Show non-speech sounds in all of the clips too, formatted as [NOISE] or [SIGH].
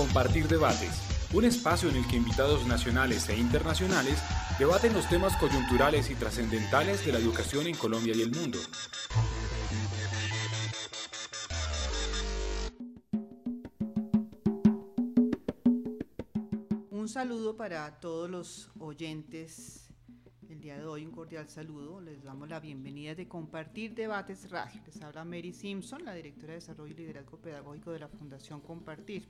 Compartir Debates, un espacio en el que invitados nacionales e internacionales debaten los temas coyunturales y trascendentales de la educación en Colombia y el mundo. Un saludo para todos los oyentes el día de hoy un cordial saludo. Les damos la bienvenida de Compartir Debates Radio. Les habla Mary Simpson, la directora de Desarrollo y Liderazgo Pedagógico de la Fundación Compartir.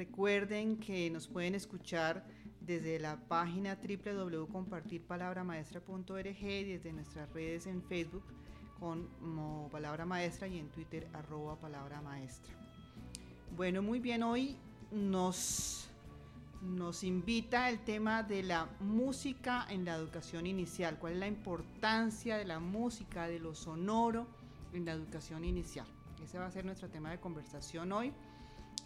Recuerden que nos pueden escuchar desde la página www.compartirpalabramaestra.org y desde nuestras redes en Facebook como Palabra Maestra y en Twitter arroba Palabra Maestra. Bueno, muy bien, hoy nos nos invita el tema de la música en la educación inicial. ¿Cuál es la importancia de la música, de lo sonoro en la educación inicial? Ese va a ser nuestro tema de conversación hoy.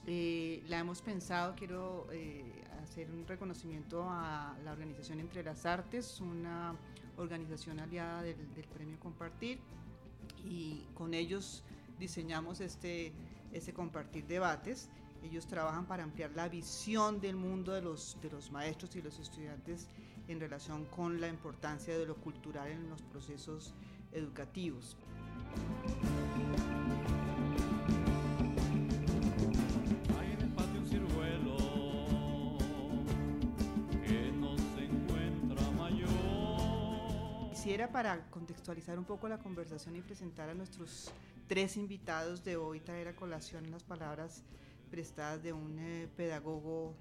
Eh, la hemos pensado, quiero eh, hacer un reconocimiento a la organización Entre las Artes, una organización aliada del, Premio Compartir, y con ellos diseñamos este, este Compartir Debates ellos trabajan para ampliar la visión del mundo de los, de los maestros y los estudiantes en relación con la importancia de lo cultural en los procesos educativos. Quisiera para contextualizar un poco la conversación y presentar a nuestros tres invitados de hoy, traer a colación las palabras prestadas de un eh, pedagogo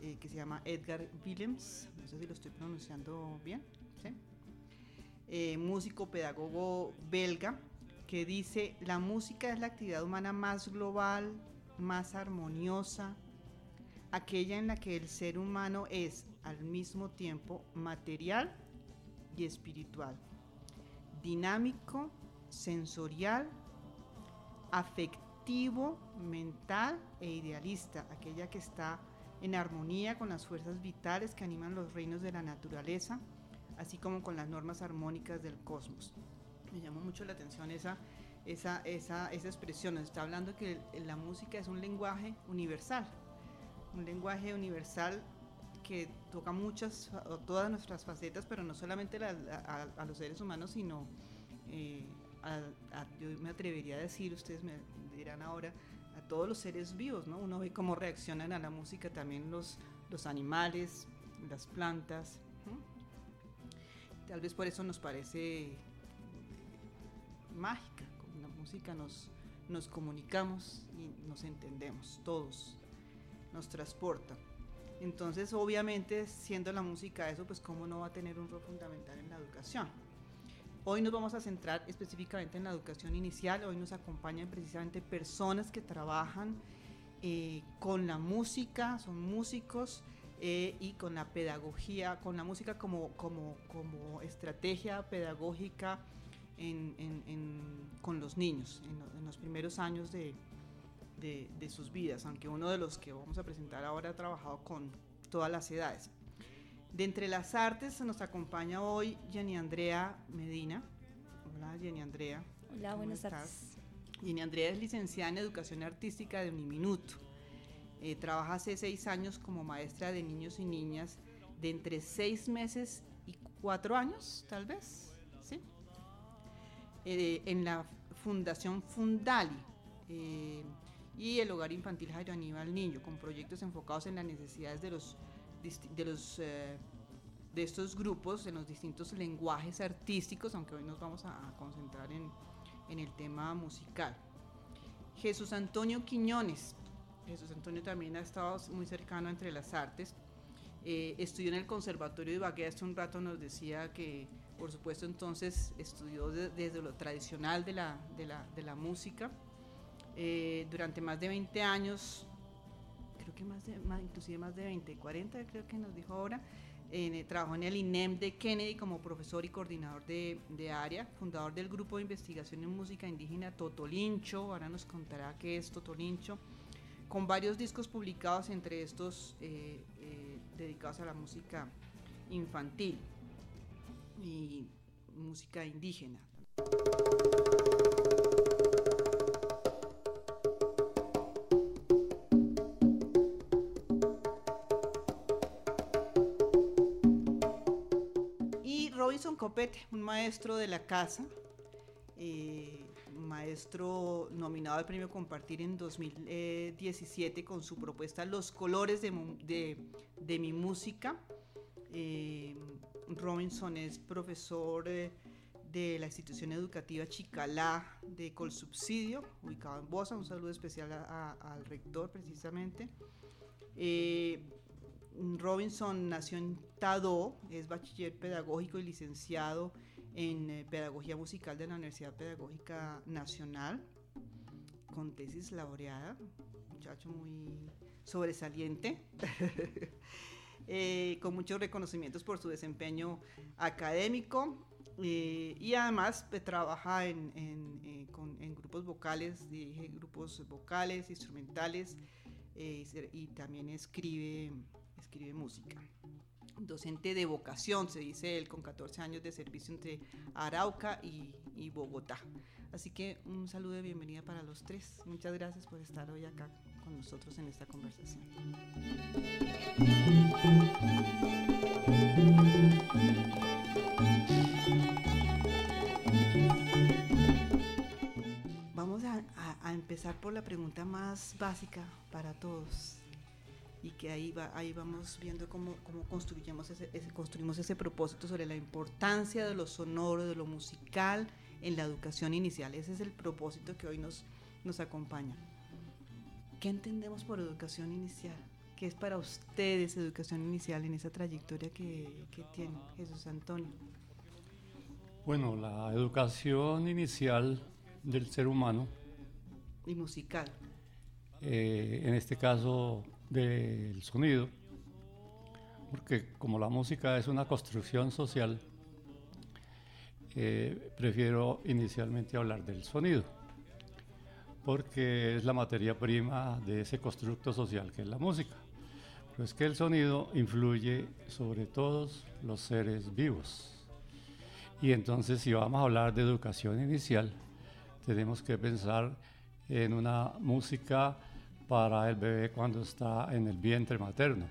eh, que se llama Edgar Willems, no sé si lo estoy pronunciando bien, eh, músico pedagogo belga, que dice, la música es la actividad humana más global, más armoniosa, aquella en la que el ser humano es al mismo tiempo material y espiritual, dinámico, sensorial, afectivo, mental e idealista, aquella que está en armonía con las fuerzas vitales que animan los reinos de la naturaleza, así como con las normas armónicas del cosmos. Me llamó mucho la atención esa, esa, esa, esa expresión, nos está hablando que la música es un lenguaje universal, un lenguaje universal que toca muchas, todas nuestras facetas, pero no solamente a, los seres humanos, sino eh, yo me atrevería a decir, ustedes me dirán ahora, a todos los seres vivos, ¿no? Uno ve cómo reaccionan a la música también los, los animales, las plantas. Tal vez por eso nos parece mágica, con la música nos, nos comunicamos y nos entendemos, todos, nos transporta. Entonces, obviamente, siendo la música eso, pues cómo no va a tener un rol fundamental en la educación. Hoy nos vamos a centrar específicamente en la educación inicial. Hoy nos acompañan precisamente personas que trabajan eh, con la música, son músicos eh, y con la pedagogía, con la música como, como, como estrategia pedagógica con los niños en, los primeros años de, de sus vidas, aunque uno de los que vamos a presentar ahora ha trabajado con todas las edades. De entre las artes nos acompaña hoy Jenny Andrea Medina. Hola Jenny Andrea. Hola, buenas tardes. Jenny Andrea es licenciada en Educación Artística de Uniminuto. Eh, trabaja hace seis años como maestra de niños y niñas de entre seis meses y cuatro años, tal vez, ¿sí? Eh, en la Fundación Fundali eh, y el Hogar Infantil Jairo Aníbal Niño, con proyectos enfocados en las necesidades de los de, los, eh, de estos grupos en los distintos lenguajes artísticos, aunque hoy nos vamos a, concentrar en, en, el tema musical. Jesús Antonio Quiñones. Jesús Antonio también ha estado muy cercano entre las artes. Eh, estudió en el Conservatorio de Ibagué, hace un rato nos decía que, por supuesto, entonces estudió desde lo tradicional de la, de la, de la música. Eh, durante más de 20 años creo que más de, más, inclusive más de 20, 40 creo que nos dijo ahora, trabajó en el INEM de Kennedy como profesor y coordinador de, de, área, fundador del grupo de investigación en música indígena Totolincho, ahora nos contará qué es Totolincho, con varios discos publicados, entre estos eh, eh, dedicados a la música infantil y música indígena. Robinson Copete, un maestro de la casa, eh, maestro nominado al premio Compartir en 2017 con su propuesta Los colores de, mi música. Eh, Robinson es profesor eh, de la institución educativa Chicalá de Colsubsidio, ubicado en Bosa. Un saludo especial al rector precisamente. Robinson nació en Es bachiller pedagógico y licenciado en eh, Pedagogía Musical de la Universidad Pedagógica Nacional, con tesis laureada, muchacho muy sobresaliente, [LAUGHS] eh, con muchos reconocimientos por su desempeño académico eh, y además pues, trabaja en, en, grupos vocales, dirige grupos vocales, instrumentales y también escribe, escribe música docente de vocación, se dice él, con 14 años de servicio entre Arauca y, Bogotá. Así que un saludo de bienvenida para los tres. Muchas gracias por estar hoy acá con nosotros en esta conversación. Vamos a empezar por la pregunta más básica para todos y que ahí, va, ahí vamos viendo cómo, cómo construimos, ese, construimos ese propósito sobre la importancia de lo sonoro, de lo musical en la educación inicial. Ese es el propósito que hoy nos, nos acompaña. ¿Qué entendemos por educación inicial? ¿Qué es para ustedes educación inicial en esa trayectoria que, que tiene Jesús Antonio? Bueno, la educación inicial del ser humano. Y musical. Eh, en este caso del sonido, porque como la música es una construcción social, eh, prefiero inicialmente hablar del sonido, porque es la materia prima de ese constructo social que es la música. Pero es que el sonido influye sobre todos los seres vivos. Y entonces si vamos a hablar de educación inicial, tenemos que pensar en una música para el bebé cuando está en el vientre materno,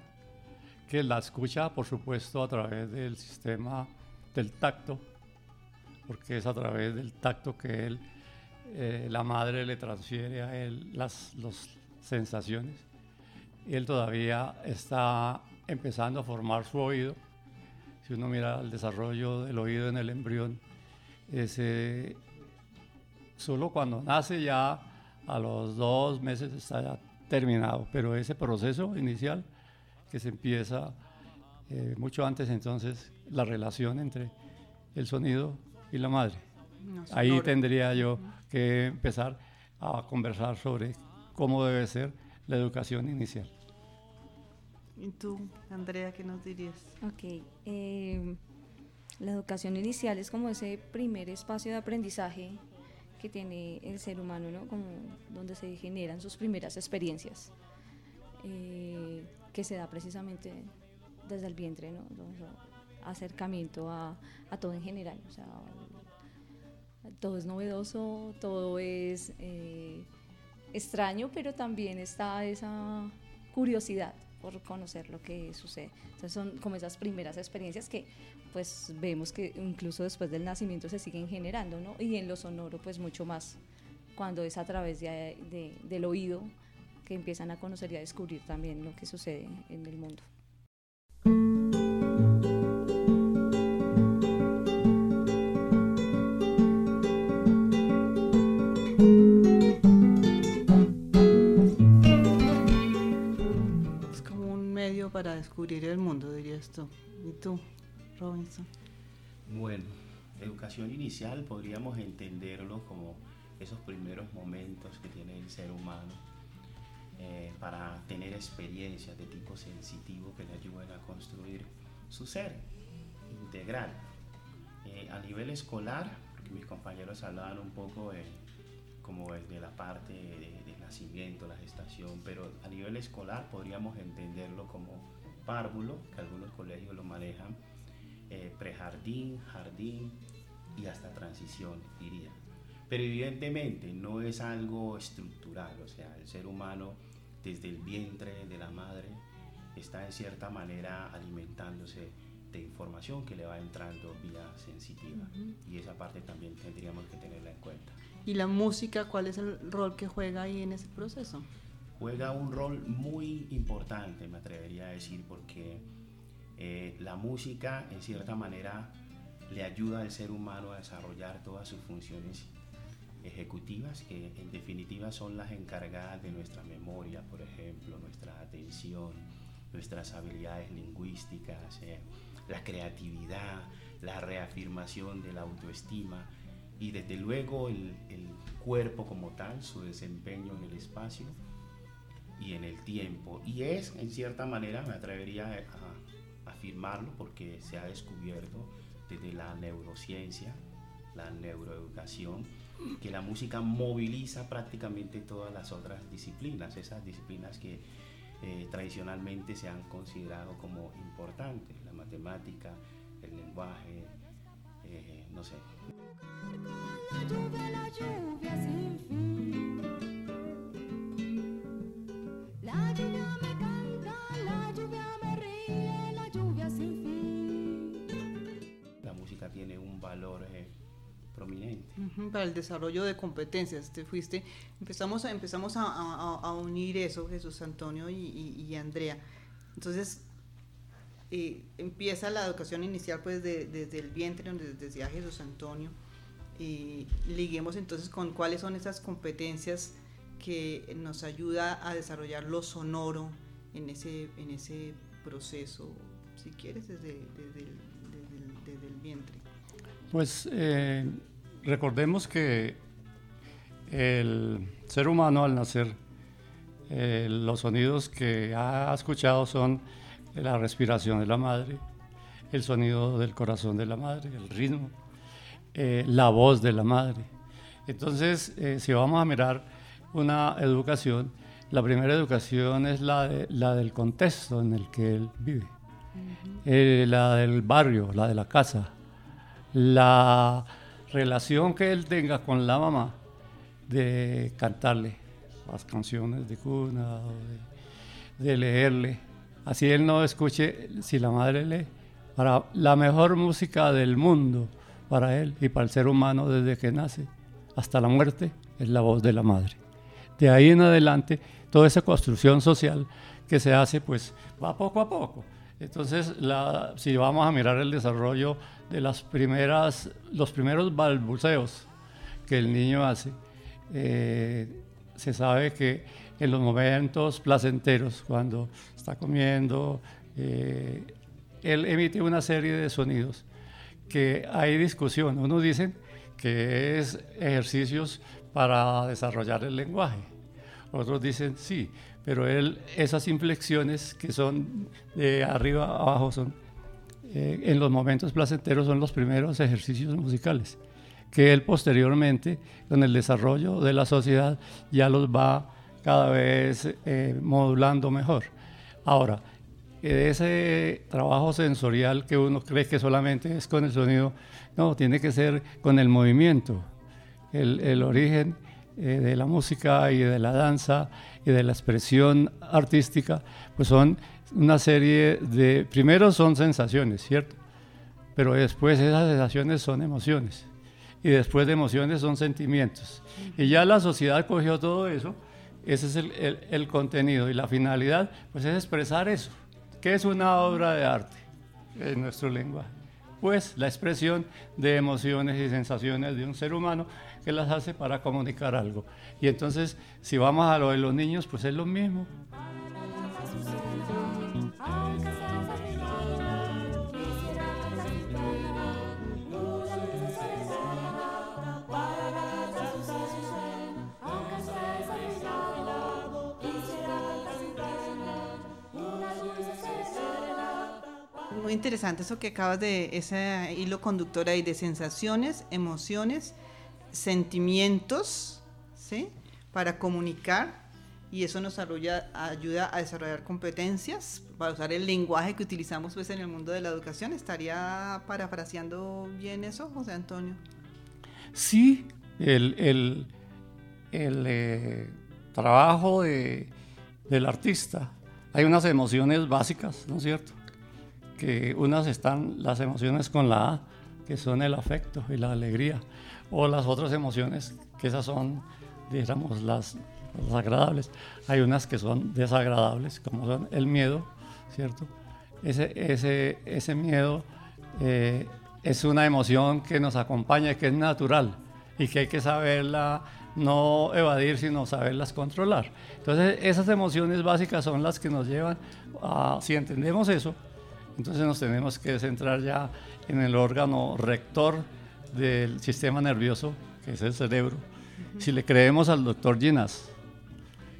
que la escucha, por supuesto, a través del sistema del tacto, porque es a través del tacto que él, eh, la madre le transfiere a él las sensaciones. Él todavía está empezando a formar su oído. Si uno mira el desarrollo del oído en el embrión, ese, solo cuando nace ya a los dos meses está ya terminado, pero ese proceso inicial que se empieza eh, mucho antes, entonces la relación entre el sonido y la madre. Ahí tendría yo que empezar a conversar sobre cómo debe ser la educación inicial. ¿Y tú, Andrea, qué nos dirías? Ok. Eh, la educación inicial es como ese primer espacio de aprendizaje que tiene el ser humano, ¿no? Como donde se generan sus primeras experiencias, eh, que se da precisamente desde el vientre, ¿no? acercamiento a, a, todo en general, o sea, todo es novedoso, todo es eh, extraño, pero también está esa curiosidad por conocer lo que sucede. Entonces son como esas primeras experiencias que pues vemos que incluso después del nacimiento se siguen generando, ¿no? Y en lo sonoro pues mucho más, cuando es a través de, del oído que empiezan a conocer y a descubrir también lo que sucede en el mundo. Para descubrir el mundo, dirías tú. ¿Y tú, Robinson? Bueno, educación inicial podríamos entenderlo como esos primeros momentos que tiene el ser humano eh, para tener experiencias de tipo sensitivo que le ayuden a construir su ser integral. Eh, a nivel escolar, porque mis compañeros hablaban un poco de, como de la parte de, del nacimiento, la gestación, pero a nivel escolar podríamos entenderlo como párvulo, que algunos colegios lo manejan, eh, prejardín, jardín y hasta transición, diría. Pero evidentemente no es algo estructural, o sea, el ser humano desde el vientre de la madre está en cierta manera alimentándose de información que le va entrando vía sensitiva. Y esa parte también tendríamos que tenerla en cuenta. ¿Y la música, cuál es el rol que juega ahí en ese proceso? Juega un rol muy importante, me atrevería a decir, porque eh, la música en cierta manera le ayuda al ser humano a desarrollar todas sus funciones ejecutivas, que en definitiva son las encargadas de nuestra memoria, por ejemplo, nuestra atención, nuestras habilidades lingüísticas, eh, la creatividad, la reafirmación de la autoestima y desde luego el, cuerpo como tal, su desempeño en el espacio y en el tiempo. Y es, en cierta manera, me atrevería a afirmarlo porque se ha descubierto desde la neurociencia, la neuroeducación, que la música moviliza prácticamente todas las otras disciplinas, esas disciplinas que eh, tradicionalmente se han considerado como importantes, la matemática, el lenguaje, eh, no sé. La música tiene un valor eh, prominente. para el desarrollo de competencias. Te fuiste, empezamos a, empezamos a, unir eso, Jesús Antonio y, Andrea. Entonces, eh, empieza la educación inicial pues desde el vientre, donde decía Jesús Antonio. Y liguemos entonces con cuáles son esas competencias que nos ayuda a desarrollar lo sonoro en ese, en ese proceso, si quieres, desde, el, vientre. Pues eh, recordemos que el ser humano al nacer, eh, los sonidos que ha escuchado son la respiración de la madre, el sonido del corazón de la madre, el ritmo, eh, la voz de la madre. Entonces, si vamos a mirar una educación, la primera educación es la, la del contexto en el que él vive, eh, la del barrio, la de la casa, la relación que él tenga con la mamá de cantarle las canciones de cuna, de, de leerle. Así él no escuche, si la madre lee, para la mejor música del mundo para él y para el ser humano desde que nace hasta la muerte es la voz de la madre de ahí en adelante, toda esa construcción social que se hace, pues va poco a poco. Entonces, si vamos a mirar el desarrollo de las primeras, los primeros balbuceos que el niño hace, eh, se sabe que en los momentos placenteros, cuando está comiendo, eh, él emite una serie de sonidos que hay discusión. Unos dicen que es ejercicios para desarrollar el lenguaje. Otros dicen sí, pero él, esas inflexiones que son de arriba a abajo son, eh, en los momentos placenteros son los primeros ejercicios musicales, que él posteriormente, con el desarrollo de la sociedad, ya los va cada vez eh, modulando mejor. Ahora, ese trabajo sensorial que uno cree que solamente es con el sonido, no, tiene que ser con el movimiento. El, el origen eh, de la música y de la danza y de la expresión artística, pues son una serie de, primero son sensaciones, ¿cierto? Pero después esas sensaciones son emociones y después de emociones son sentimientos. Y ya la sociedad cogió todo eso, ese es el, el, contenido y la finalidad, pues es expresar eso. ¿Qué es una obra de arte en nuestro lenguaje? Pues la expresión de emociones y sensaciones de un ser humano que las hace para comunicar algo. Y entonces, si vamos a lo de los niños, pues es lo mismo. Muy interesante eso que acabas de, ese hilo conductor ahí de sensaciones, emociones sentimientos, ¿sí? Para comunicar y eso nos ayuda, ayuda a desarrollar competencias para usar el lenguaje que utilizamos pues en el mundo de la educación. ¿Estaría parafraseando bien eso, José Antonio? Sí, el, el, el eh, trabajo de, del artista. Hay unas emociones básicas, ¿no es cierto? Que unas están las emociones con la A, que son el afecto y la alegría, o las otras emociones, que esas son, digamos, las, agradables. Hay unas que son desagradables, como son el miedo, ¿cierto? Ese, ese, ese miedo eh, es una emoción que nos acompaña, que es natural y que hay que saberla no evadir, sino saberlas controlar. Entonces, esas emociones básicas son las que nos llevan a, si entendemos eso, entonces nos tenemos que centrar ya en el órgano rector del sistema nervioso, que es el cerebro. Si le creemos al doctor Ginas,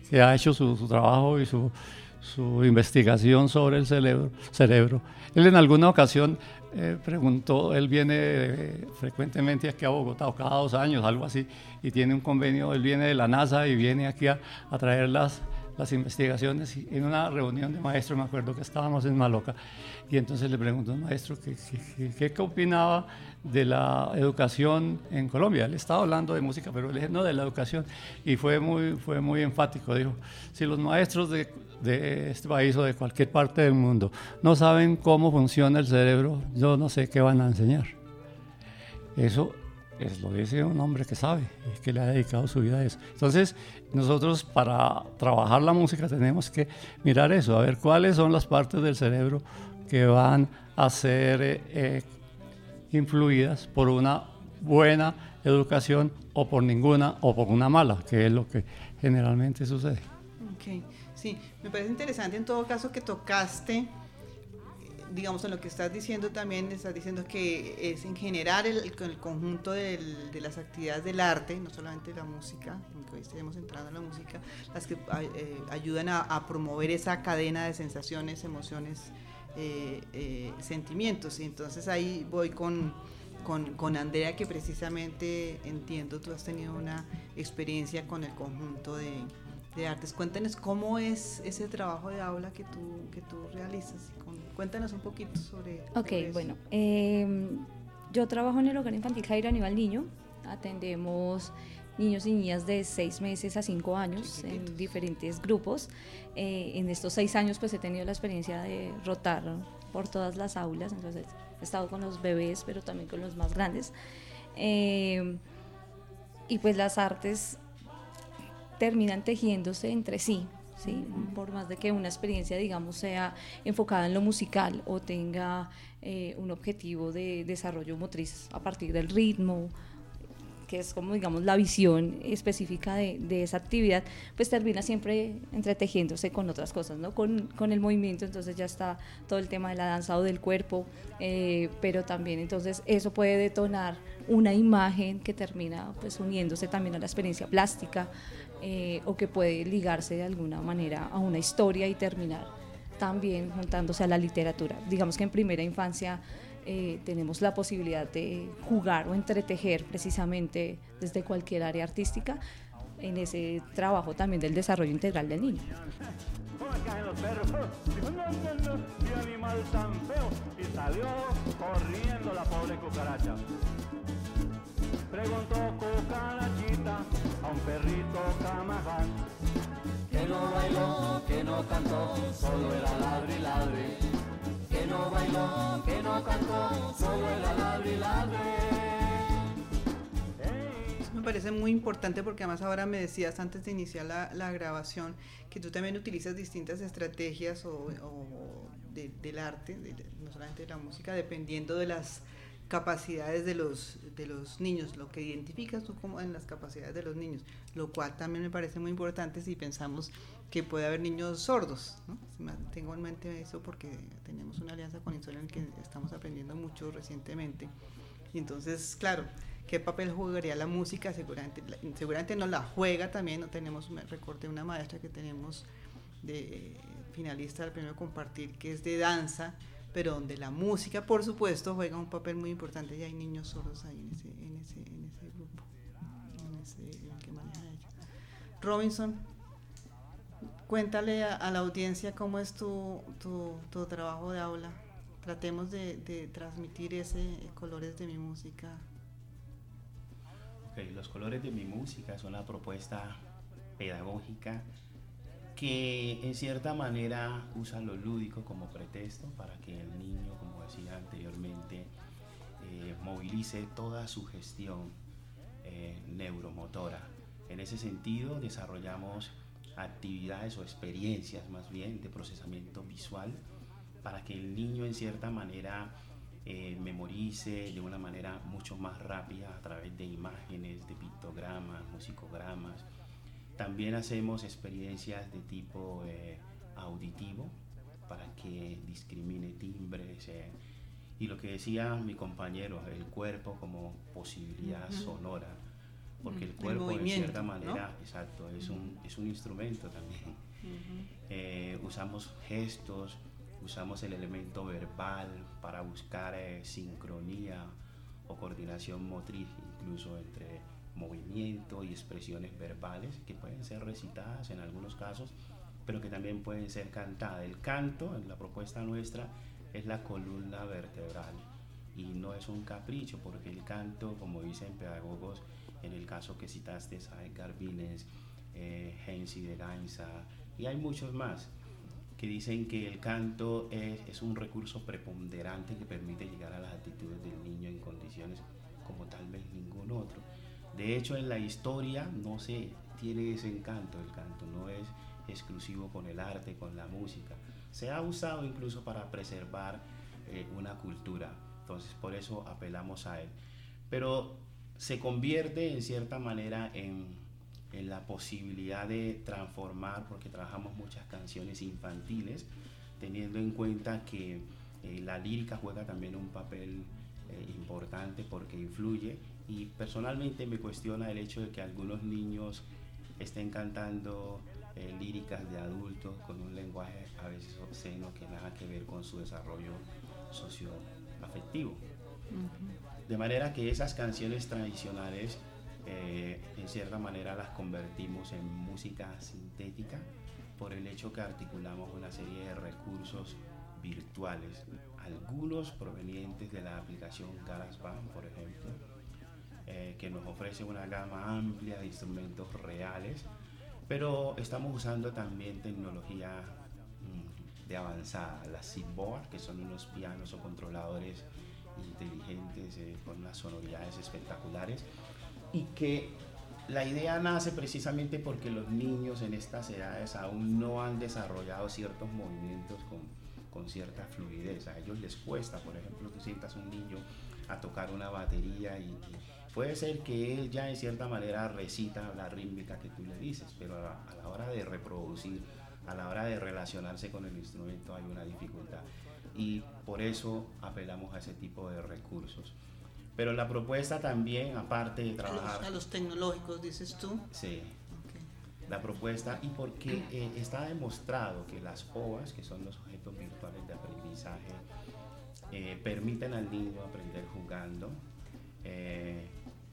que ha hecho su, trabajo y su, su, investigación sobre el cerebro, cerebro, él en alguna ocasión eh, preguntó, él viene eh, frecuentemente aquí a Bogotá, o cada dos años, algo así, y tiene un convenio, él viene de la NASA y viene aquí a, a traer las, las investigaciones y en una reunión de maestros, me acuerdo que estábamos en Maloca, y entonces le preguntó al maestro qué, qué, qué, opinaba de la educación en Colombia. Él estaba hablando de música, pero le dije, no, de la educación. Y fue muy, fue muy enfático. Dijo, si los maestros de, de este país o de cualquier parte del mundo no saben cómo funciona el cerebro, yo no sé qué van a enseñar. Eso es lo dice un hombre que sabe que le ha dedicado su vida a eso. Entonces, nosotros para trabajar la música tenemos que mirar eso, a ver cuáles son las partes del cerebro que van a ser eh, eh, influidas por una buena educación o por ninguna o por una mala, que es lo que generalmente sucede. Ok, sí, me parece interesante en todo caso que tocaste digamos, en lo que estás diciendo también, estás diciendo que es en general el, el conjunto de las actividades del arte, no solamente la música, aunque hoy estemos entrando en la música, las que eh, ayudan a, promover esa cadena de sensaciones, emociones, eh, eh, sentimientos. Y entonces ahí voy con, con, con, Andrea, que precisamente entiendo, tú has tenido una experiencia con el conjunto de, artes. Cuéntanos cómo es ese trabajo de aula que tú, que tú realizas. Cuéntanos un poquito sobre. Ok, bueno. Em, yo trabajo en el hogar infantil Jairo Aníbal Niño. Atendemos niños y niñas de seis meses a cinco años en diferentes grupos. Eh, en estos seis años pues he tenido la experiencia de rotar por todas las aulas, entonces he estado con los bebés pero también con los más grandes. Em, y pues las artes terminan tejiéndose entre sí, ¿sí? por más de que una experiencia, digamos, sea enfocada en lo musical o tenga eh, un objetivo de desarrollo motriz a partir del ritmo, que es como, digamos, la visión específica de, de, esa actividad, pues termina siempre entretejiéndose con otras cosas, ¿no? Con, el movimiento, entonces ya está todo el tema de la danza o del cuerpo, eh, pero también entonces eso puede detonar una imagen que termina pues uniéndose también a la experiencia plástica, eh, o que puede ligarse de alguna manera a una historia y terminar también juntándose a la literatura. Digamos que en primera infancia eh, tenemos la posibilidad de jugar o entretejer precisamente desde cualquier área artística en ese trabajo también del desarrollo integral del niño. [LAUGHS] Preguntó cucarachita a un perrito camaján. Que no bailó, que no cantó, solo era ladri ladri. Que no bailó, que no cantó, solo era ladri ladri. me parece muy importante porque además ahora me decías antes de iniciar la, la grabación que tú también utilizas distintas estrategias o, o del arte, no solamente de la música, dependiendo de las capacidades de los, de los niños, lo que identificas tú como en las capacidades de los niños, lo cual también me parece muy importante si pensamos que puede haber niños sordos. ¿no? Tengo en mente eso porque tenemos una alianza con en que estamos aprendiendo mucho recientemente. Y entonces, claro, ¿qué papel jugaría la música? Seguramente, seguramente no la juega también, no tenemos, me recordé una maestra que tenemos de finalista del premio Compartir, que es de danza, pero donde la música, por supuesto, juega un papel muy importante y hay niños solos ahí en ese, en ese, en ese grupo, en ese que maneja. Robinson, cuéntale a, la audiencia cómo es tu, tu, tu, trabajo de aula. Tratemos de, de transmitir ese colores de mi música. Okay, los colores de mi música son la propuesta pedagógica que en cierta manera usa lo lúdico como pretexto para que el niño, como decía anteriormente, eh, movilice toda su gestión eh, neuromotora. En ese sentido, desarrollamos actividades o experiencias más bien de procesamiento visual para que el niño en cierta manera eh, memorice de una manera mucho más rápida a través de imágenes, de pictogramas, musicogramas. También hacemos experiencias de tipo eh, auditivo para que discrimine timbres. Eh, y lo que decía mi compañero, el cuerpo como posibilidad sonora, porque el cuerpo en cierta manera, exacto, es, un, es un instrumento también. usamos gestos, usamos el elemento verbal para buscar eh, sincronía o coordinación motriz, incluso entre movimiento y expresiones verbales que pueden ser recitadas en algunos casos, pero que también pueden ser cantadas. El canto, en la propuesta nuestra, es la columna vertebral y no es un capricho, porque el canto, como dicen pedagogos, en el caso que citaste a Edgar Vines, eh, Hensi de Gainza, y hay muchos más, que dicen que el canto es, un recurso preponderante que permite llegar a las actitudes del niño en condiciones como tal vez ningún otro. De hecho, en la historia no se tiene ese encanto, el canto no es exclusivo con el arte, con la música. Se ha usado incluso para preservar eh, una cultura, entonces por eso apelamos a él. Pero se convierte en cierta manera en la posibilidad de transformar, porque trabajamos muchas canciones infantiles, teniendo en cuenta que eh, la lírica juega también un papel eh, importante porque influye y personalmente me cuestiona el hecho de que algunos niños estén cantando eh, líricas de adultos con un lenguaje a veces obsceno que nada que ver con su desarrollo socioafectivo. De manera que esas canciones tradicionales eh, en cierta manera las convertimos en música sintética por el hecho que articulamos una serie de recursos virtuales, algunos provenientes de la aplicación GarageBand, por ejemplo, eh, que nos ofrece una gama amplia de instrumentos reales, pero estamos usando también tecnología mm, de avanzada, las SIGBOARD, que son unos pianos o controladores inteligentes eh, con unas sonoridades espectaculares y que la idea nace precisamente porque los niños en estas edades aún no han desarrollado ciertos movimientos con, con cierta fluidez. A ellos les cuesta, por ejemplo, que sientas un niño a tocar una batería y, puede ser que él ya en cierta manera recita la rítmica que tú le dices, pero a, a la hora de reproducir, a la hora de relacionarse con el instrumento hay una dificultad. Y por eso apelamos a ese tipo de recursos. Pero la propuesta también, aparte de trabajar... A los, tecnológicos, dices tú. Sí. La propuesta, y porque eh, está demostrado que las OAS, que son los objetos virtuales de aprendizaje, eh, permiten al niño aprender jugando, eh,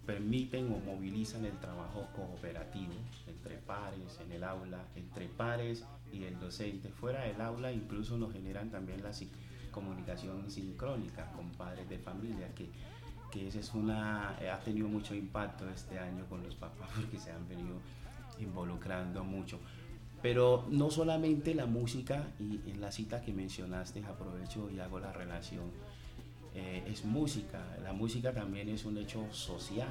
permiten o movilizan el trabajo cooperativo entre pares, en el aula, entre pares y el docente. Fuera del aula incluso nos generan también la comunicación sincrónica con padres de familia que que esa es una, eh, ha tenido mucho impacto este año con los papás [LAUGHS] porque se han venido involucrando mucho. Pero no solamente la música, y en la cita que mencionaste, aprovecho y hago la relación, eh, es música, la música también es un hecho social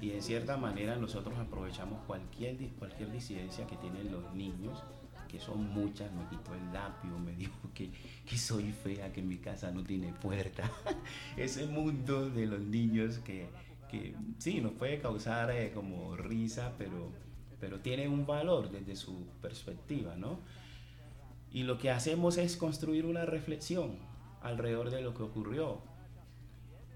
y en cierta manera nosotros aprovechamos cualquier, cualquier disidencia que tienen los niños que son muchas, me quitó el lápiz, me [LAUGHS] dijo que, que soy fea, que mi casa no tiene puerta. [LAUGHS] Ese mundo de los niños que, que sí, nos puede causar eh, como risa, pero, pero tiene un valor desde su perspectiva, ¿no? Y lo que hacemos es construir una reflexión alrededor de lo que ocurrió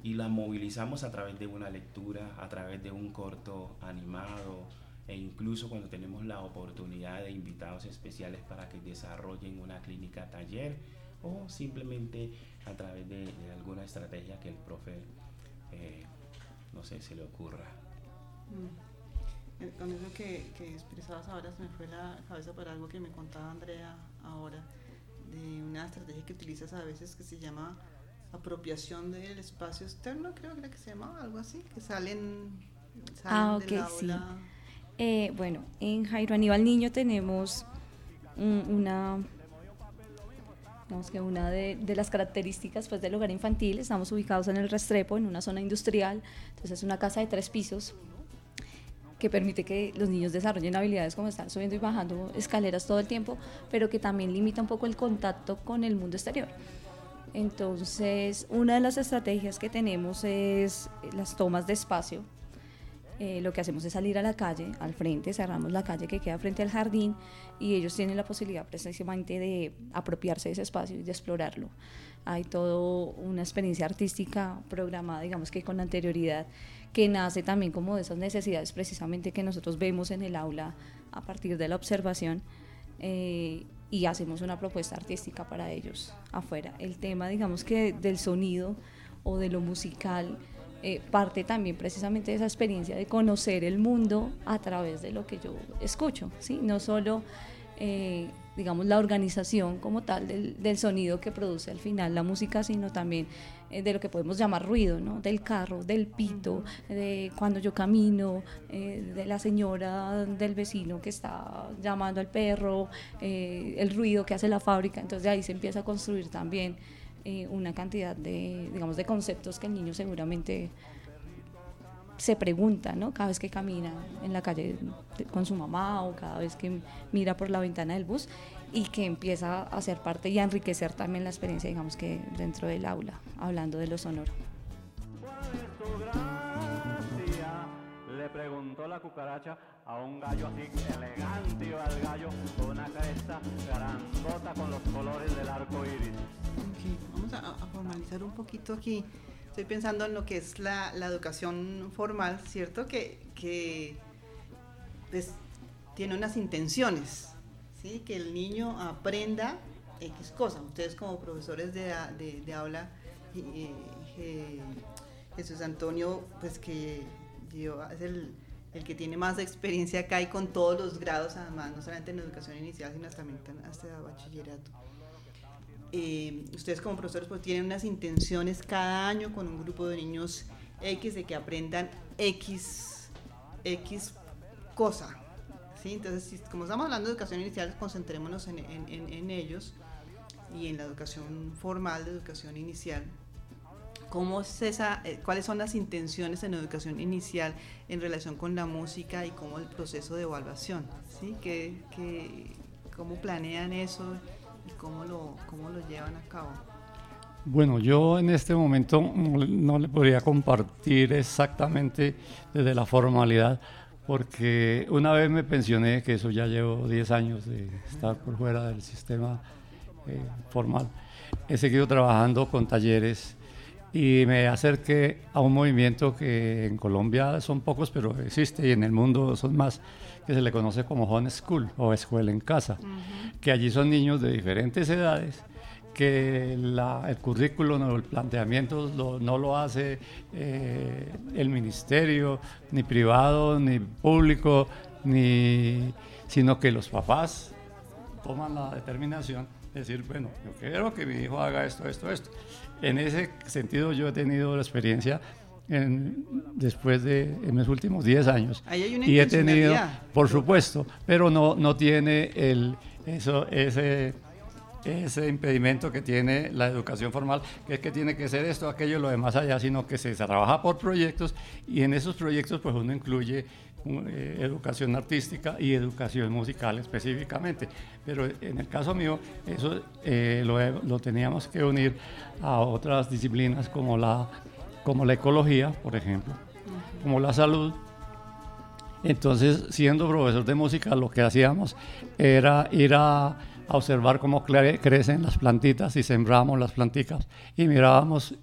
y la movilizamos a través de una lectura, a través de un corto animado, e incluso cuando tenemos la oportunidad de invitados especiales para que desarrollen una clínica taller o simplemente a través de, alguna estrategia que el profe, eh, no sé, se le ocurra. Mm. Con eso que, que, expresabas ahora se me fue la cabeza para algo que me contaba Andrea ahora, de una estrategia que utilizas a veces que se llama apropiación del espacio externo, creo que se llama algo así, que salen, salen ah, del aula. Sí. eh, bueno, en Jairo Aníbal Niño tenemos una digamos que una de, las características pues, del hogar infantil, estamos ubicados en el Restrepo, en una zona industrial, entonces es una casa de tres pisos que permite que los niños desarrollen habilidades como estar subiendo y bajando escaleras todo el tiempo, pero que también limita un poco el contacto con el mundo exterior. Entonces, una de las estrategias que tenemos es las tomas de espacio. Eh, lo que hacemos es salir a la calle, al frente, cerramos la calle que queda frente al jardín y ellos tienen la posibilidad precisamente de apropiarse de ese espacio y de explorarlo. Hay toda una experiencia artística programada, digamos que con anterioridad, que nace también como de esas necesidades precisamente que nosotros vemos en el aula a partir de la observación eh, y hacemos una propuesta artística para ellos afuera. El tema, digamos que del sonido o de lo musical, eh, parte también precisamente de esa experiencia de conocer el mundo a través de lo que yo escucho, ¿sí? No solo, eh, digamos, la organización como tal del, del, sonido que produce al final la música, sino también eh, de lo que podemos llamar ruido, ¿no? Del carro, del pito, de cuando yo camino, de la señora del vecino que está llamando al perro, el ruido que hace la fábrica, entonces de ahí se empieza a construir también eh, una cantidad de, digamos, de conceptos que el niño seguramente se pregunta, ¿no? Cada vez que camina en la calle con su mamá o cada vez que mira por la ventana del bus y que empieza a ser parte y a enriquecer también la experiencia, digamos que dentro del aula, hablando de lo sonoro. Le preguntó la cucaracha a un gallo así elegante iba el gallo con una cresta grandota con los colores del arco iris vamos a, formalizar un poquito aquí. Estoy pensando en lo que es la, educación formal, ¿cierto? Que, que pues, tiene unas intenciones, ¿sí? Que el niño aprenda X cosa. Ustedes como profesores de, de, aula, Jesús Antonio, pues que es el, el, que tiene más experiencia acá y con todos los grados, además, no solamente en educación inicial, sino también hasta bachillerato. Eh, ustedes como profesores pues tienen unas intenciones cada año con un grupo de niños X de que aprendan X, X cosa. ¿sí? Entonces, como estamos hablando de educación inicial, concentrémonos en, en, ellos y en la educación formal de educación inicial. ¿Cómo es esa, eh, ¿Cuáles son las intenciones en educación inicial en relación con la música y cómo el proceso de evaluación? ¿sí? ¿Qué, qué, cómo planean eso? Y cómo lo, cómo lo llevan a cabo? Bueno, yo en este momento no, le podría compartir exactamente desde la formalidad, porque una vez me pensioné, que eso ya llevo 10 años de estar por fuera del sistema eh, formal, he seguido trabajando con talleres y me acerqué a un movimiento que en Colombia son pocos, pero existe y en el mundo son más, que se le conoce como home school o escuela en casa, que allí son niños de diferentes edades que el currículo o el planteamiento no lo hace eh, el ministerio, ni privado, ni público, ni, sino que los papás toman la determinación de decir, bueno, yo quiero que mi hijo haga esto, esto, esto en ese sentido yo he tenido la experiencia en, después de en los últimos 10 años. y he tenido, por supuesto, pero no, no tiene el, eso, ese, ese impedimento que tiene la educación formal, que es que tiene que ser esto, aquello, lo demás allá, sino que se trabaja por proyectos y en esos proyectos pues uno incluye eh, educación artística y educación musical específicamente. Pero en el caso mío, eso eh, lo, teníamos que unir a otras disciplinas como la, como la ecología, por ejemplo, como la salud. Entonces, siendo profesor de música, lo que hacíamos era ir a, observar cómo crecen las plantitas y sembramos las plantitas y mirábamos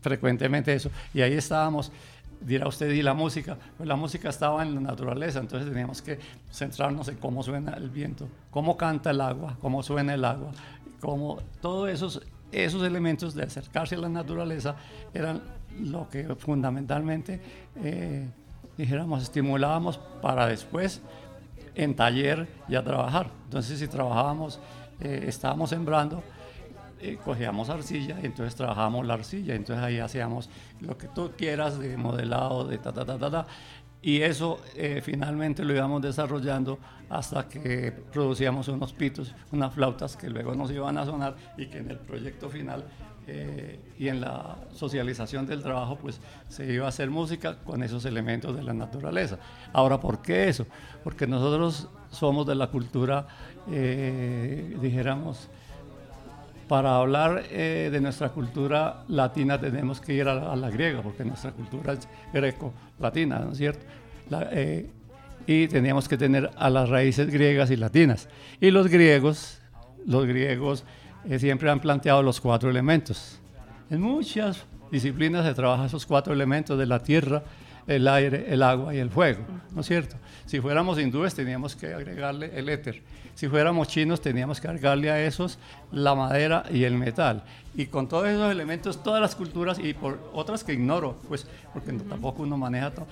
frecuentemente eso. Y ahí estábamos dirá usted, ¿y la música? Pues la música estaba en la naturaleza, entonces teníamos que centrarnos en cómo suena el viento, cómo canta el agua, cómo suena el agua, cómo todos esos, esos elementos de acercarse a la naturaleza eran lo que fundamentalmente, eh, dijéramos, estimulábamos para después en taller ya trabajar. Entonces si trabajábamos, eh, estábamos sembrando, eh, cogíamos arcilla y entonces trabajábamos la arcilla, entonces ahí hacíamos lo que tú quieras de modelado, de ta, ta, ta, ta, ta Y eso finalmente lo íbamos desarrollando hasta que producíamos unos pitos, unas flautas que luego nos iban a sonar y que en el proyecto final eh, y en la socialización del trabajo pues se iba a hacer música con esos elementos de la naturaleza. Ahora, ¿por qué eso? Porque nosotros somos de la cultura, eh, dijéramos, para hablar de nuestra cultura latina tenemos que ir a la, griega, porque nuestra cultura es greco-latina, ¿no es cierto? Eh, y teníamos que tener a las raíces griegas y latinas. Y los griegos, los griegos siempre han planteado los cuatro elementos. En muchas disciplinas se trabaja esos cuatro elementos de la tierra, el aire, el agua y el fuego, ¿no es cierto? Si fuéramos hindúes teníamos que agregarle el éter. Si fuéramos chinos teníamos que agregarle a esos la madera y el metal. Y con todos esos elementos, todas las culturas y por otras que ignoro, pues porque tampoco uno maneja todo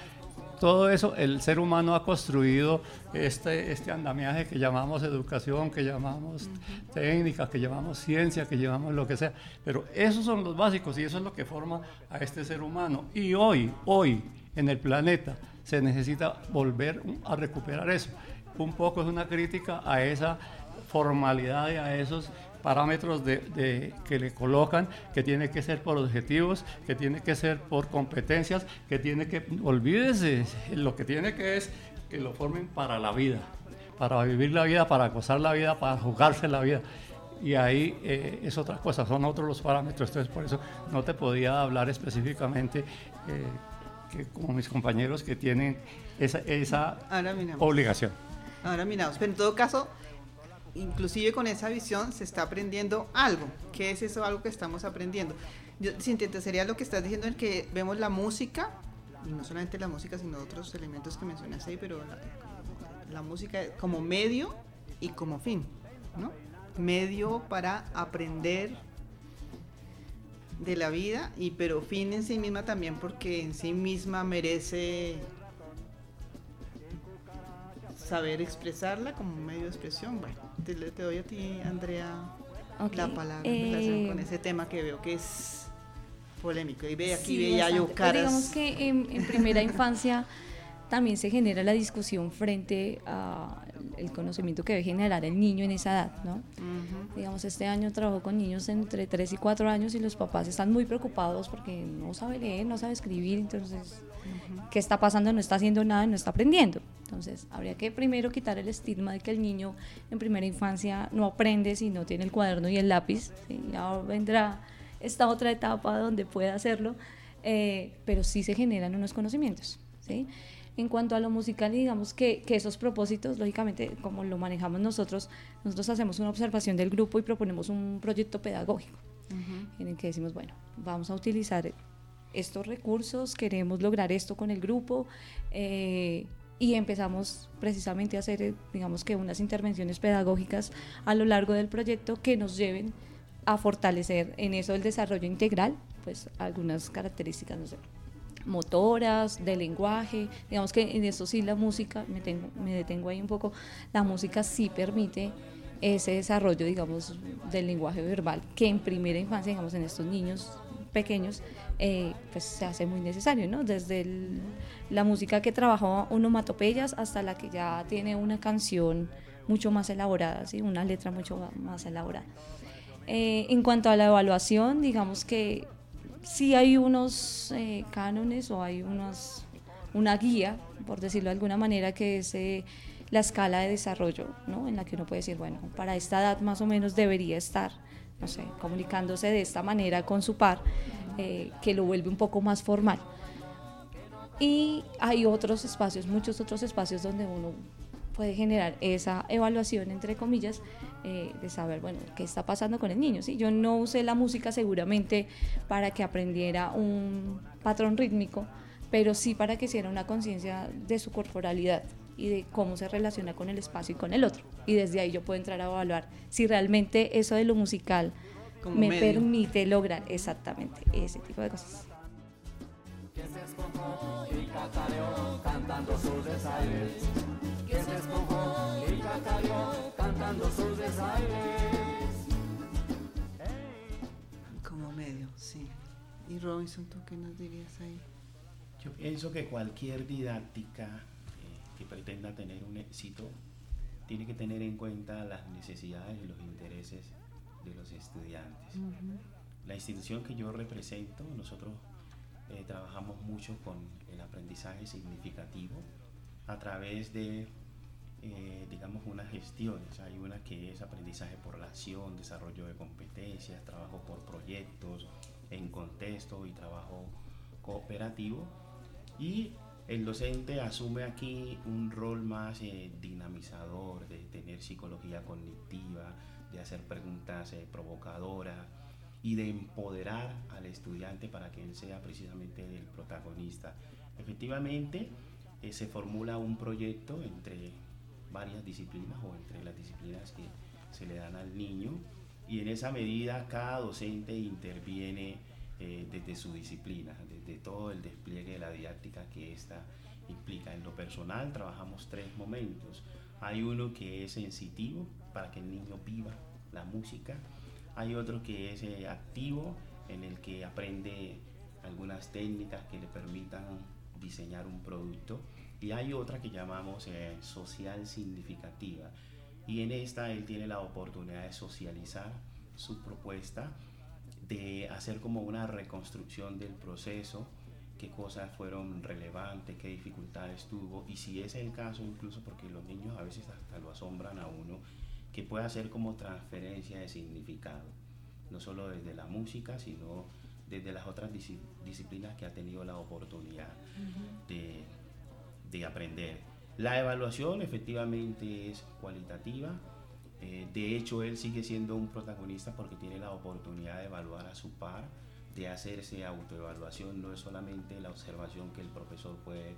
todo eso el ser humano ha construido este, este andamiaje que llamamos educación, que llamamos técnica, que llamamos ciencia, que llamamos lo que sea. Pero esos son los básicos y eso es lo que forma a este ser humano. Y hoy, hoy, en el planeta, se necesita volver a recuperar eso. Un poco es una crítica a esa formalidad y a esos parámetros de, que le colocan, que tiene que ser por objetivos, que tiene que ser por competencias, que tiene que, olvídese, lo que tiene que es que lo formen para la vida, para vivir la vida, para gozar la vida, para jugarse la vida. Y ahí eh, es otra cosa, son otros los parámetros, entonces por eso no te podía hablar específicamente eh, que como mis compañeros que tienen esa, esa obligación. Ahora miramos, pero en todo caso, inclusive con esa visión se está aprendiendo algo. ¿Qué es eso algo que estamos aprendiendo? Yo sería lo que estás diciendo en que vemos la música, y no solamente la música, sino otros elementos que mencionas ahí, pero la, música como medio y como fin, ¿no? Medio para aprender de la vida, y pero fin en sí misma también porque en sí misma merece saber expresarla como medio de expresión. Bueno, te, doy a ti, Andrea, la palabra en relación con eh, ese tema que veo que es polémico. Y ve aquí veía yo caras. digamos que en, primera infancia también se genera la discusión frente al conocimiento que debe generar el niño en esa edad, ¿no? Digamos, este año trabajo con niños entre 3 y 4 años y los papás están muy preocupados porque no sabe leer, no sabe escribir, entonces, ¿qué está pasando? No está haciendo nada, no está aprendiendo. Entonces, habría que primero quitar el estigma de que el niño en primera infancia no aprende si no tiene el cuaderno y el lápiz. Ya vendrá esta otra etapa donde pueda hacerlo, eh, pero sí se generan unos conocimientos. ¿sí? En cuanto a lo musical, digamos que, que, esos propósitos, lógicamente, como lo manejamos nosotros, nosotros hacemos una observación del grupo y proponemos un proyecto pedagógico en el que decimos, bueno, vamos a utilizar estos recursos, queremos lograr esto con el grupo. Eh, y empezamos precisamente a hacer, digamos que unas intervenciones pedagógicas a lo largo del proyecto que nos lleven a fortalecer en eso el desarrollo integral, pues algunas características, no sé, motoras, de lenguaje, digamos que en eso sí la música, me, tengo, me detengo ahí un poco, la música sí permite ese desarrollo, digamos, del lenguaje verbal, que en primera infancia, digamos, en estos niños pequeños, eh, pues se hace muy necesario, ¿no? Desde la música que trabajó onomatopeyas hasta la que ya tiene una canción mucho más elaborada, ¿sí? Una letra mucho más elaborada. Eh, en cuanto a la evaluación, digamos que sí hay unos eh, cánones o hay unos, una guía, por decirlo de alguna manera, que es la escala de desarrollo, ¿no? En la que uno puede decir, bueno, para esta edad más o menos debería estar, no sé, comunicándose de esta manera con su par eh, que lo vuelve un poco más formal. Y hay otros espacios, muchos otros espacios donde uno puede generar esa evaluación, entre comillas, eh, de saber, bueno, qué está pasando con el niño. ¿sí? Yo no usé la música seguramente para que aprendiera un patrón rítmico, pero sí para que hiciera una conciencia de su corporalidad y de cómo se relaciona con el espacio y con el otro. Y desde ahí yo puedo entrar a evaluar si realmente eso de lo musical me permite lograr exactamente ese tipo de cosas. Como medio, sí. Y Robinson, ¿tú qué nos dirías ahí? Yo pienso que cualquier didáctica eh, que pretenda tener un éxito tiene que tener en cuenta las necesidades y los intereses de los estudiantes. La institución que yo represento, nosotros eh, trabajamos mucho con el aprendizaje significativo a través de, eh, digamos, unas gestiones. Hay una que es aprendizaje por la acción, desarrollo de competencias, trabajo por proyectos en contexto y trabajo cooperativo. Y el docente asume aquí un rol más eh, dinamizador, de tener psicología cognitiva, de hacer preguntas eh, provocadoras y de empoderar al estudiante para que él sea precisamente el protagonista. Efectivamente, eh, se formula un proyecto entre varias disciplinas o entre las disciplinas que se le dan al niño y en esa medida cada docente interviene eh, desde su disciplina, desde todo el despliegue de la didáctica que esta implica. En lo personal trabajamos tres momentos. Hay uno que es sensitivo para que el niño viva la música. Hay otro que es eh, activo en el que aprende algunas técnicas que le permitan diseñar un producto. Y hay otra que llamamos eh, social significativa. Y en esta él tiene la oportunidad de socializar su propuesta de hacer como una reconstrucción del proceso, qué cosas fueron relevantes, qué dificultades tuvo, y si es el caso, incluso porque los niños a veces hasta lo asombran a uno, que pueda hacer como transferencia de significado, no solo desde la música, sino desde las otras disciplinas que ha tenido la oportunidad de, de aprender. La evaluación efectivamente es cualitativa, eh, de hecho, él sigue siendo un protagonista porque tiene la oportunidad de evaluar a su par, de hacerse autoevaluación, no es solamente la observación que el profesor puede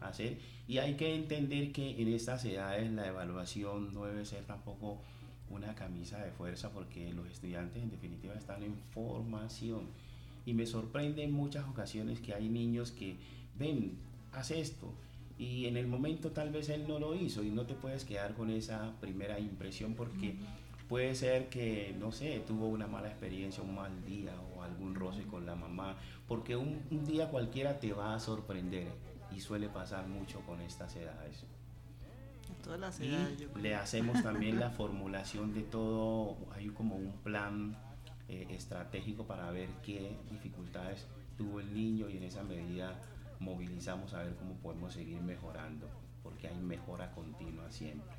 hacer. Y hay que entender que en estas edades la evaluación no debe ser tampoco una camisa de fuerza porque los estudiantes en definitiva están en formación. Y me sorprende en muchas ocasiones que hay niños que ven, haz esto, y en el momento tal vez él no lo hizo y no te puedes quedar con esa primera impresión porque puede ser que, no sé, tuvo una mala experiencia, un mal día o algún roce con la mamá, porque un, día cualquiera te va a sorprender y suele pasar mucho con estas edades. Todas las edades. Y le hacemos también la [LAUGHS] formulación de todo, hay como un plan eh, estratégico para ver qué dificultades tuvo el niño y en esa medida movilizamos a ver cómo podemos seguir mejorando, porque hay mejora continua siempre.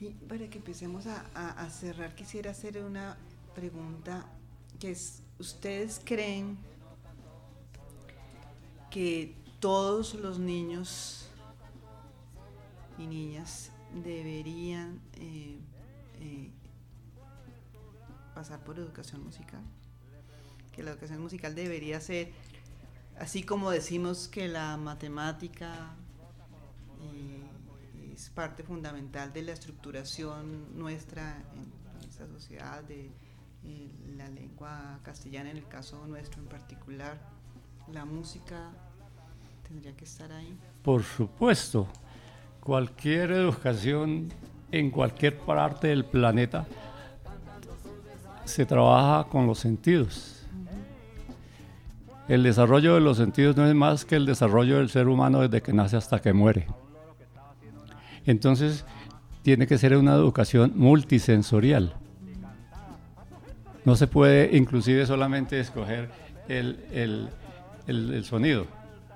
Y para que empecemos a, cerrar, quisiera hacer una pregunta que es, ¿ustedes creen que todos los niños y niñas deberían eh, eh, pasar por educación musical? Que la educación musical debería ser Así como decimos que la matemática eh, es parte fundamental de la estructuración nuestra en esta sociedad, de eh, la lengua castellana en el caso nuestro en particular, la música tendría que estar ahí. Por supuesto, cualquier educación en cualquier parte del planeta se trabaja con los sentidos el desarrollo de los sentidos no es más que el desarrollo del ser humano desde que nace hasta que muere. Entonces, tiene que ser una educación multisensorial. No se puede inclusive solamente escoger el, sonido,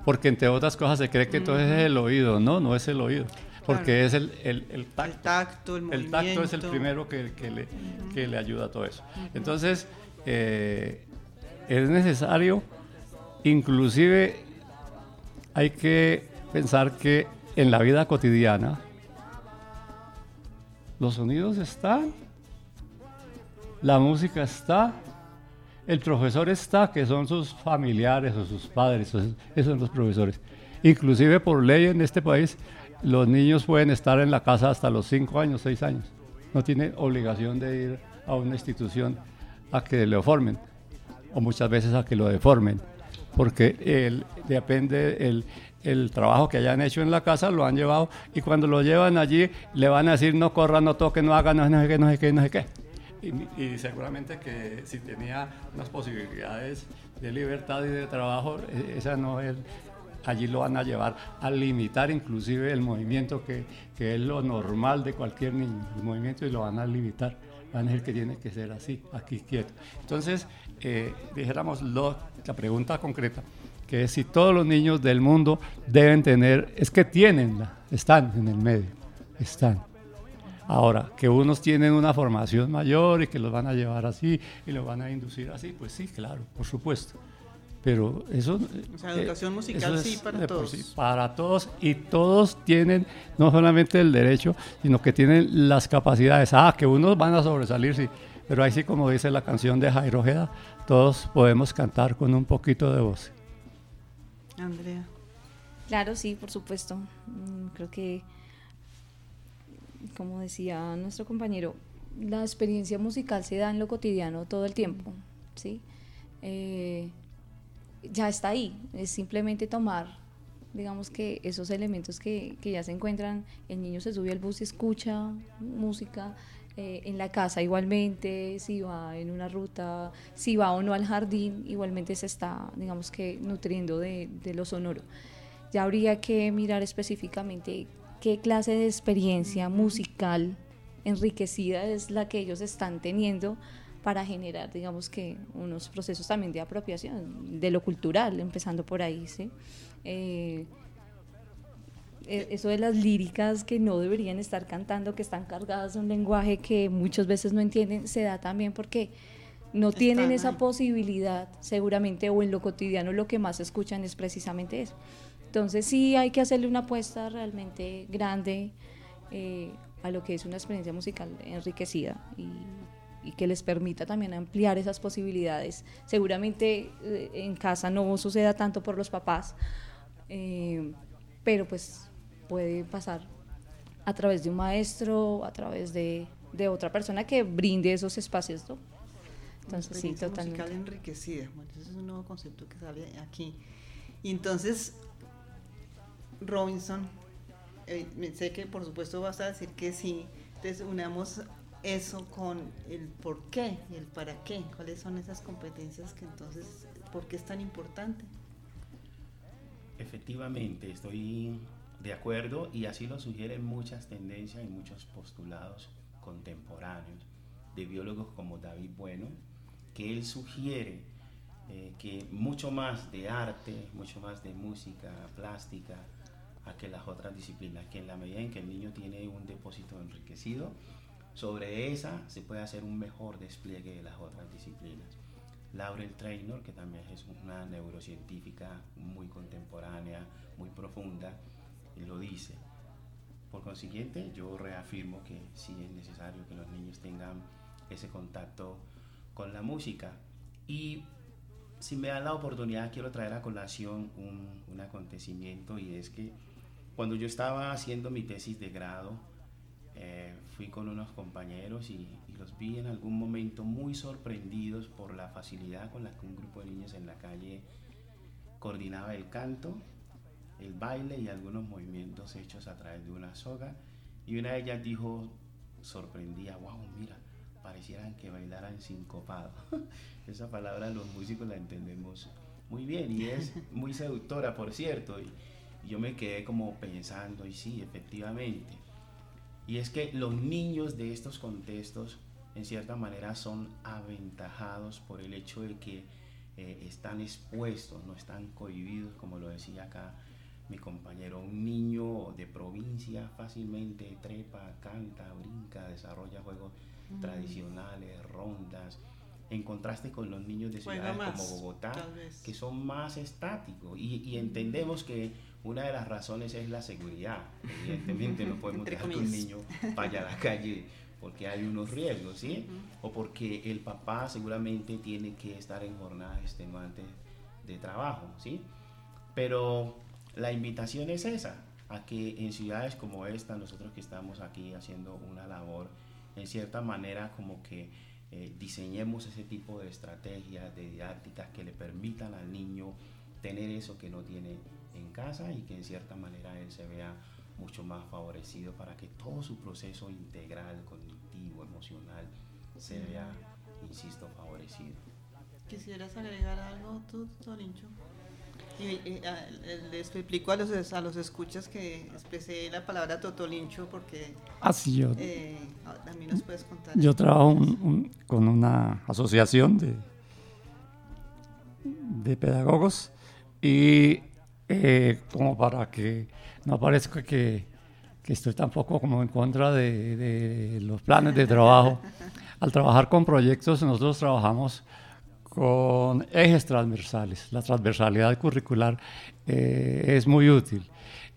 porque entre otras cosas se cree que entonces es el oído. No, no es el oído, porque es el, tacto. El tacto, es el primero que, le, le, ayuda a todo eso. Entonces, eh, es necesario Inclusive hay que pensar que en la vida cotidiana los sonidos están, la música está, el profesor está, que son sus familiares o sus padres, esos son los profesores. Inclusive por ley en este país, los niños pueden estar en la casa hasta los 5 años, 6 años. No tiene obligación de ir a una institución a que lo formen, o muchas veces a que lo deformen porque el, depende el, el trabajo que hayan hecho en la casa, lo han llevado y cuando lo llevan allí le van a decir no corra, no toque, no haga, no, sé qué, no sé qué, no sé qué. y, seguramente que si tenía unas posibilidades de libertad y de trabajo, e, esa no es, allí lo van a llevar a limitar inclusive el movimiento que, que, es lo normal de cualquier niño, el movimiento y lo van a limitar, van a decir que tiene que ser así, aquí quieto. Entonces, eh, dijéramos lo, la pregunta concreta, que es si todos los niños del mundo deben tener, es que tienen, están en el medio, están. Ahora, que unos tienen una formación mayor y que los van a llevar así y los van a inducir así, pues sí, claro, por supuesto. Pero eso... O sea, educación eh, musical sí para todos. para todos y todos tienen no solamente el derecho, sino que tienen las capacidades. Ah, que unos van a sobresalir, sí. Pero ahí sí, como dice la canción de Jairo Ojeda, todos podemos cantar con un poquito de voz. Andrea. Claro, sí, por supuesto. Mm, creo que como decía nuestro compañero, la experiencia musical se da en lo cotidiano todo el tiempo, ¿sí? Eh, ya está ahí, es simplemente tomar, digamos que esos elementos que, ya se encuentran, el niño se sube al bus y escucha música, eh, en la casa igualmente, si va en una ruta, si va o no al jardín, igualmente se está, digamos que, nutriendo de, de lo sonoro. Ya habría que mirar específicamente qué clase de experiencia musical enriquecida es la que ellos están teniendo para generar, digamos que, unos procesos también de apropiación de lo cultural, empezando por ahí, ¿sí? Eh, eso de las líricas que no deberían estar cantando, que están cargadas de un lenguaje que muchas veces no entienden, se da también porque no tienen esa posibilidad, seguramente, o en lo cotidiano lo que más escuchan es precisamente eso. Entonces sí hay que hacerle una apuesta realmente grande eh, a lo que es una experiencia musical enriquecida y, que les permita también ampliar esas posibilidades. Seguramente eh, en casa no suceda tanto por los papás, eh, pero pues puede pasar a través de un maestro, a través de, otra persona que brinde esos espacios. ¿no? Entonces sí, totalmente. Musical enriquecida, bueno, ese es un nuevo concepto que sale aquí. Y entonces Robinson, eh, sé que por supuesto vas a decir que sí, entonces unamos eso con el por qué y el para qué, cuáles son esas competencias que entonces, ¿por qué es tan importante? Efectivamente, estoy de acuerdo y así lo sugieren muchas tendencias y muchos postulados contemporáneos de biólogos como David Bueno, que él sugiere eh, que mucho más de arte, mucho más de música plástica, a que las otras disciplinas, que en la medida en que el niño tiene un depósito enriquecido, sobre esa se puede hacer un mejor despliegue de las otras disciplinas. Laurel Trainor, que también es una neurocientífica muy contemporánea, muy profunda, lo dice. Por consiguiente, yo reafirmo que sí es necesario que los niños tengan ese contacto con la música. Y si me dan la oportunidad, quiero traer a colación un, un acontecimiento y es que cuando yo estaba haciendo mi tesis de grado, eh, fui con unos compañeros y, los vi en algún momento muy sorprendidos por la facilidad con la que un grupo de niños en la calle coordinaba el canto, el baile y algunos movimientos hechos a través de una soga. Y una de ellas dijo, sorprendía, wow, mira, parecieran que bailaran sincopado. [LAUGHS] Esa palabra los músicos la entendemos muy bien y es [LAUGHS] muy seductora, por cierto. Y, yo me quedé como pensando, y sí, efectivamente. Y es que los niños de estos contextos, en cierta manera, son aventajados por el hecho de que eh, están expuestos, no están cohibidos, como lo decía acá mi compañero. Un niño de provincia fácilmente trepa, canta, brinca, desarrolla juegos tradicionales, rondas en contraste con los niños de ciudades como Bogotá, que son más estáticos. Y, y, entendemos que una de las razones es la seguridad. Evidentemente no podemos dejar que un niño vaya a la calle porque hay unos riesgos, ¿sí? O porque el papá seguramente tiene que estar en jornadas extenuantes de trabajo, ¿sí? Pero la invitación es esa, a que en ciudades como esta, nosotros que estamos aquí haciendo una labor, en cierta manera como que eh, diseñemos ese tipo de estrategias, de didácticas que le permitan al niño tener eso que no tiene en casa y que en cierta manera él se vea mucho más favorecido para que todo su proceso integral, cognitivo, emocional, se vea, insisto, favorecido. ¿Quisieras agregar algo tú, Tolincho? Y, y, a- les explico a los, a los escuchas que expresé la palabra totolincho porque Así yo, eh, a- nos puedes contar. yo trabajo un- un- con una asociación de, de pedagogos y eh, como para que no parezca que, que estoy tampoco como en contra de, de los planes de trabajo. [LAUGHS] Al trabajar con proyectos nosotros trabajamos con ejes transversales. La transversalidad curricular eh, es muy útil.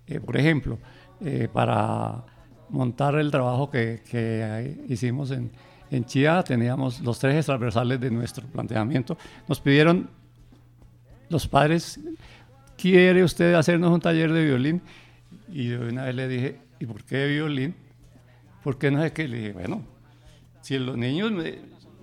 Eh, por ejemplo, eh, para montar el trabajo que, que hicimos en, Chía, teníamos los tres ejes transversales de nuestro planteamiento. Nos pidieron los padres, ¿quiere usted hacernos un taller de violín? Y yo una vez le dije, ¿y por qué violín? ¿Por qué no sé qué? Le dije, bueno, si los niños,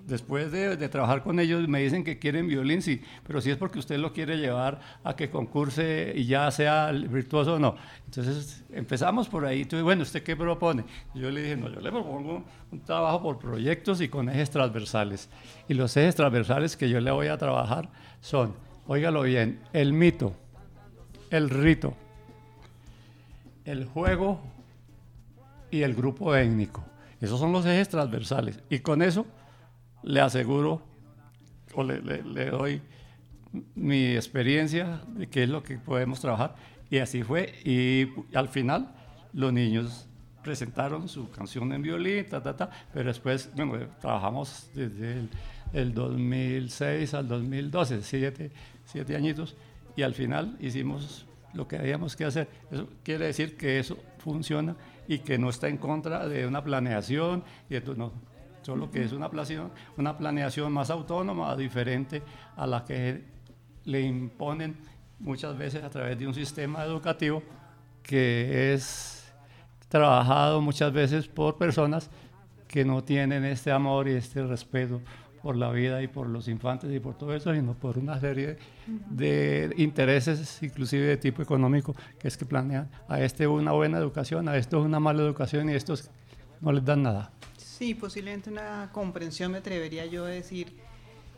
después de, trabajar con ellos, me dicen que quieren violín, sí, pero si es porque usted lo quiere llevar a que concurse y ya sea virtuoso o no. Entonces empezamos por ahí. Entonces, bueno, ¿usted qué propone? Yo le dije, no, yo le propongo un trabajo por proyectos y con ejes transversales. Y los ejes transversales que yo le voy a trabajar son, óigalo bien, el mito, el rito, el juego y el grupo étnico. Esos son los ejes transversales. Y con eso le aseguro o le, doy mi experiencia de qué es lo que podemos trabajar. Y así fue. Y al final los niños presentaron su canción en violín, ta, ta, ta, pero después, bueno, trabajamos desde el, el 2006 al 2012, siete, siete añitos, y al final hicimos lo que habíamos que hacer. Eso quiere decir que eso funciona y que no está en contra de una planeación, y esto no, solo que es una planeación, más autónoma, diferente a la que le imponen muchas veces a través de un sistema educativo que es trabajado muchas veces por personas que no tienen este amor y este respeto por la vida y por los infantes y por todo eso, sino por una serie de intereses, inclusive de tipo económico, que es que planean a este una buena educación, a esto una mala educación y a estos no les dan nada. Sí, posiblemente una comprensión, me atrevería yo a decir,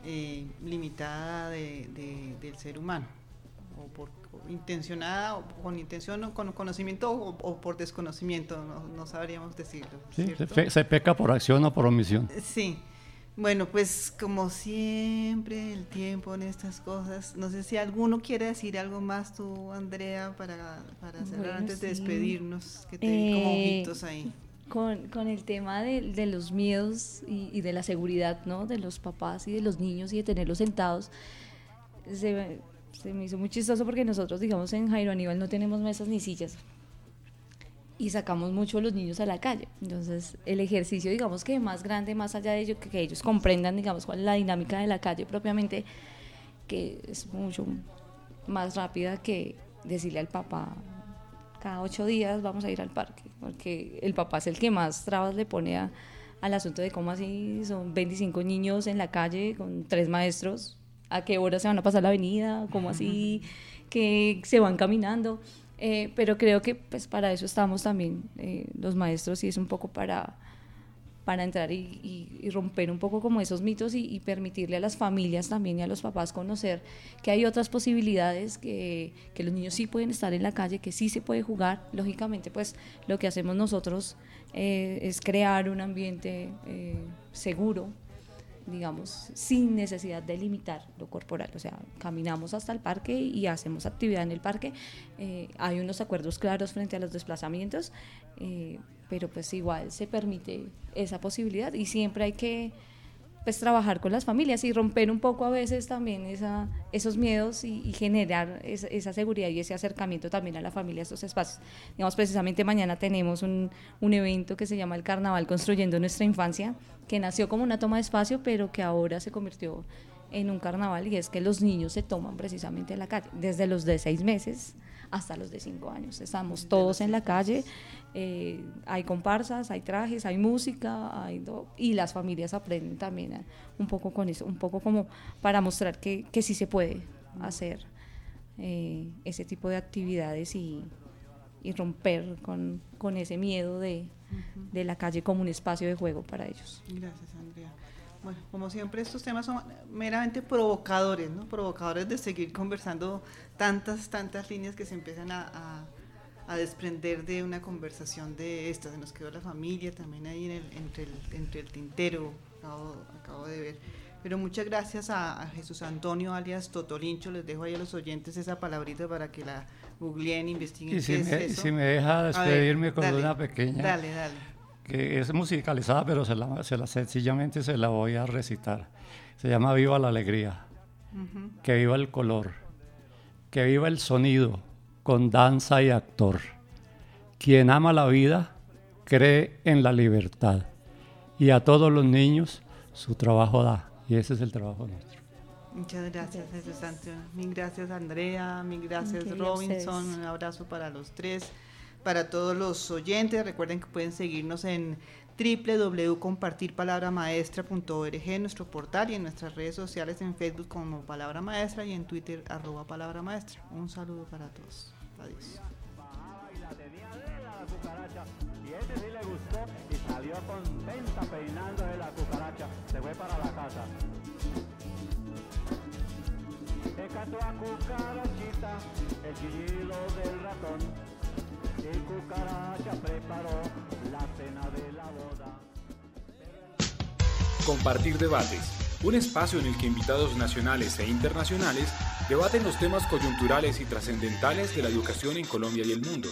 eh, limitada de- de- del ser humano, o por o intencionada, o con intención, o con conocimiento, o, o por desconocimiento, no, no sabríamos decirlo. ¿sí? Se, ¿cierto? fe- se peca por acción o por omisión. Sí. Bueno, pues como siempre, el tiempo en estas cosas. No sé si alguno quiere decir algo más tú, Andrea, para, para cerrar Bueno, antes de despedirnos, que te vi como Eh, ojitos ahí. Con, con el tema de, de los miedos y, y de la seguridad, ¿no? De los papás y de los niños y de tenerlos sentados, se, se me hizo muy chistoso porque nosotros, digamos, en Jairo Aníbal no tenemos mesas ni sillas y sacamos mucho a los niños a la calle. Entonces, el ejercicio, digamos que más grande, más allá de ello, que, que ellos comprendan, digamos, cuál es la dinámica de la calle propiamente, que es mucho más rápida que decirle al papá, cada ocho días vamos a ir al parque, porque el papá es el que más trabas le pone a- al asunto de cómo así son 25 niños en la calle con tres maestros, a qué hora se van a pasar la avenida, cómo así, que se van caminando. Eh, pero creo que pues para eso estamos también eh, los maestros y es un poco para, para entrar y, y- y romper un poco como esos mitos y, permitirle a las familias también y a los papás conocer que hay otras posibilidades, que, que los niños sí pueden estar en la calle, que sí se puede jugar. Lógicamente, pues lo que hacemos nosotros eh, es crear un ambiente eh, seguro, digamos, sin necesidad de limitar lo corporal. O sea, caminamos hasta el parque y hacemos actividad en el parque. Eh, hay unos acuerdos claros frente a los desplazamientos, eh, pero pues igual se permite esa posibilidad y siempre hay que pues trabajar con las familias y romper un poco a veces también esa, esos miedos y, y generar esa, esa seguridad y ese acercamiento también a la familia a estos espacios. Digamos, precisamente mañana tenemos un, un evento que se llama el Carnaval Construyendo Nuestra Infancia, que nació como una toma de espacio, pero que ahora se convirtió en un carnaval y es que los niños se toman precisamente a la calle, desde los de seis meses hasta los de cinco años. Estamos todos en la calle, eh, hay comparsas, hay trajes, hay música, hay y las familias aprenden también a- un poco con eso, un poco como para mostrar que, que sí se puede hacer eh, ese tipo de actividades y, y romper con, con ese miedo de, de la calle como un espacio de juego para ellos. Gracias, Andrea. Bueno, como siempre estos temas son meramente provocadores, ¿no? Provocadores de seguir conversando tantas, tantas líneas que se empiezan a, a, a desprender de una conversación de esta. Se nos quedó la familia también ahí en el, entre, el, entre el tintero, acabo, acabo de ver. Pero muchas gracias a, a, Jesús Antonio alias Totolincho. Les dejo ahí a los oyentes esa palabrita para que la googleen, investiguen. Y si, me, es eso. si me deja despedirme ver, con dale, una pequeña. Dale, dale que es musicalizada, pero se la, se la, sencillamente se la voy a recitar. Se llama Viva la Alegría. Uh -huh. Que viva el color. Que viva el sonido con danza y actor. Quien ama la vida cree en la libertad. Y a todos los niños su trabajo da. Y ese es el trabajo nuestro. Muchas gracias, Jesús Antonio. Mil gracias, Andrea. Mil gracias, okay, Robinson. Un abrazo para los tres para todos los oyentes. Recuerden que pueden seguirnos en www.compartirpalabramaestra.org, nuestro portal y en nuestras redes sociales en Facebook como Palabra Maestra y en Twitter arroba Palabra Maestra. Un saludo para todos. Adiós. Y ese sí le gustó y salió contenta peinando de la cucaracha. Se fue para la casa. Decató a cucarachita el chillido del ratón y cucaracha preparó la cena de la boda. Compartir debates, un espacio en el que invitados nacionales e internacionales debaten los temas coyunturales y trascendentales de la educación en Colombia y el mundo.